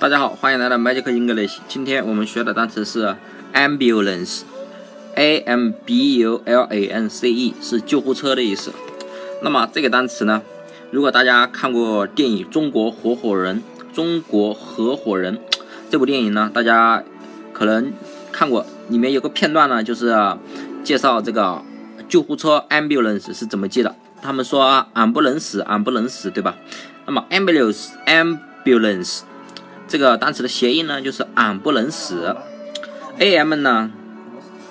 大家好，欢迎来到 Magic English。今天我们学的单词是 ambulance，a m b u l a n c e 是救护车的意思。那么这个单词呢，如果大家看过电影《中国合伙人》，中国合伙人这部电影呢，大家可能看过，里面有个片段呢，就是介绍这个救护车 ambulance 是怎么记的。他们说俺不能死，俺不能死，对吧？那么 ambulance，ambulance。这个单词的谐音呢，就是俺不能死，a m 呢，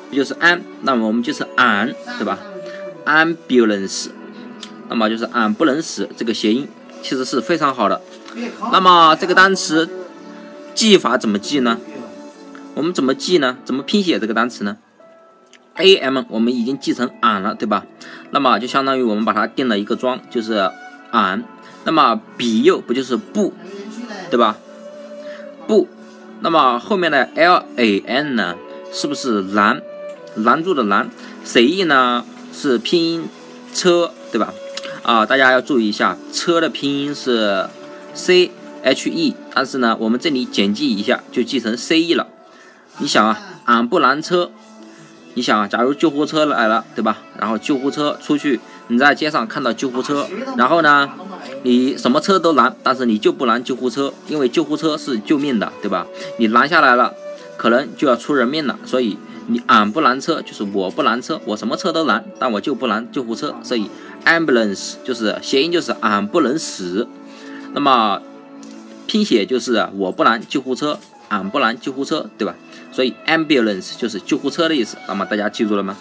不就是 an，那么我们就是俺，对吧？ambulance，那么就是俺不能死，这个谐音其实是非常好的。那么这个单词记法怎么记呢？我们怎么记呢？怎么拼写这个单词呢？a m 我们已经记成俺了，对吧？那么就相当于我们把它定了一个桩，就是俺。那么比又不就是不，对吧？不，那么后面的 L A N 呢？是不是拦？拦住的拦。C E 呢？是拼音车，对吧？啊，大家要注意一下，车的拼音是 C H E，但是呢，我们这里简记一下，就记成 C E 了。你想啊，俺不拦车。你想啊，假如救护车来了，对吧？然后救护车出去，你在街上看到救护车，然后呢？你什么车都拦，但是你就不拦救护车，因为救护车是救命的，对吧？你拦下来了，可能就要出人命了。所以你俺不拦车，就是我不拦车，我什么车都拦，但我就不拦救护车。所以 ambulance 就是谐音，就是俺不能死。那么拼写就是我不拦救护车，俺不拦救护车，对吧？所以 ambulance 就是救护车的意思。那么大家记住了吗？